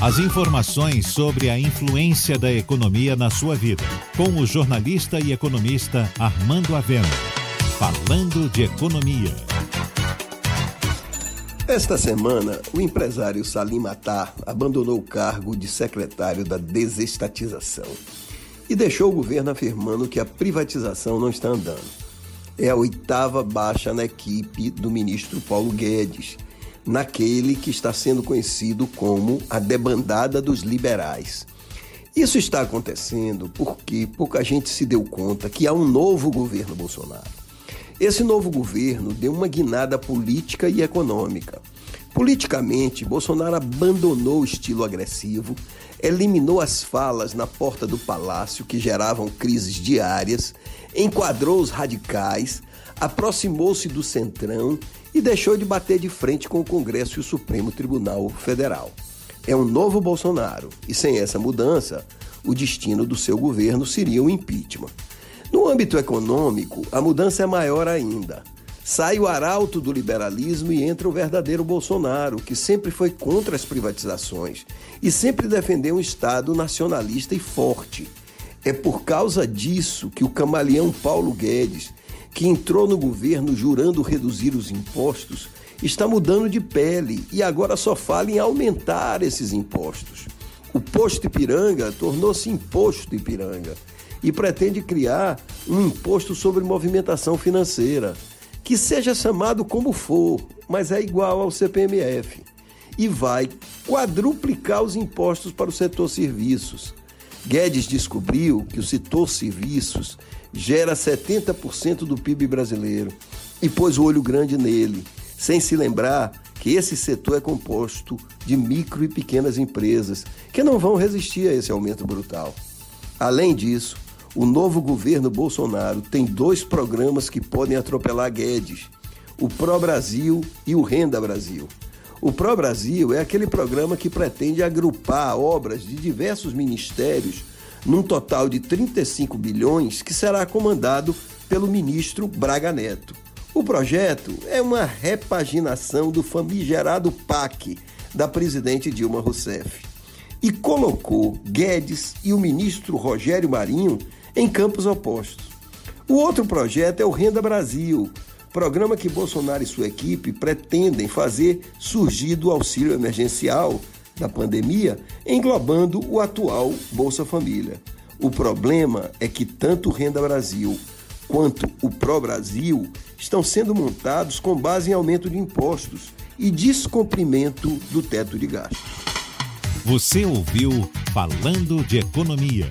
As informações sobre a influência da economia na sua vida, com o jornalista e economista Armando Avena. Falando de economia. Esta semana, o empresário Salim Matar abandonou o cargo de secretário da desestatização e deixou o governo afirmando que a privatização não está andando. É a oitava baixa na equipe do ministro Paulo Guedes naquele que está sendo conhecido como a debandada dos liberais. Isso está acontecendo porque pouca gente se deu conta que há um novo governo Bolsonaro. Esse novo governo deu uma guinada política e econômica. Politicamente, Bolsonaro abandonou o estilo agressivo, eliminou as falas na porta do palácio que geravam crises diárias, enquadrou os radicais, aproximou-se do centrão e deixou de bater de frente com o Congresso e o Supremo Tribunal Federal. É um novo Bolsonaro e, sem essa mudança, o destino do seu governo seria o impeachment. No âmbito econômico, a mudança é maior ainda. Sai o arauto do liberalismo e entra o verdadeiro Bolsonaro, que sempre foi contra as privatizações e sempre defendeu um Estado nacionalista e forte. É por causa disso que o camaleão Paulo Guedes que entrou no governo jurando reduzir os impostos, está mudando de pele e agora só fala em aumentar esses impostos. O posto Ipiranga tornou-se imposto Ipiranga e pretende criar um imposto sobre movimentação financeira, que seja chamado como for, mas é igual ao CPMF, e vai quadruplicar os impostos para o setor serviços. Guedes descobriu que o setor serviços gera 70% do PIB brasileiro e pôs o olho grande nele, sem se lembrar que esse setor é composto de micro e pequenas empresas que não vão resistir a esse aumento brutal. Além disso, o novo governo Bolsonaro tem dois programas que podem atropelar Guedes: o Pro Brasil e o Renda Brasil. O Pro Brasil é aquele programa que pretende agrupar obras de diversos ministérios num total de 35 bilhões que será comandado pelo ministro Braga Neto. O projeto é uma repaginação do famigerado PAC da presidente Dilma Rousseff e colocou Guedes e o ministro Rogério Marinho em campos opostos. O outro projeto é o Renda Brasil, programa que Bolsonaro e sua equipe pretendem fazer surgir do auxílio emergencial da pandemia, englobando o atual Bolsa Família. O problema é que tanto o Renda Brasil quanto o Pro Brasil estão sendo montados com base em aumento de impostos e descumprimento do teto de gastos. Você ouviu Falando de Economia,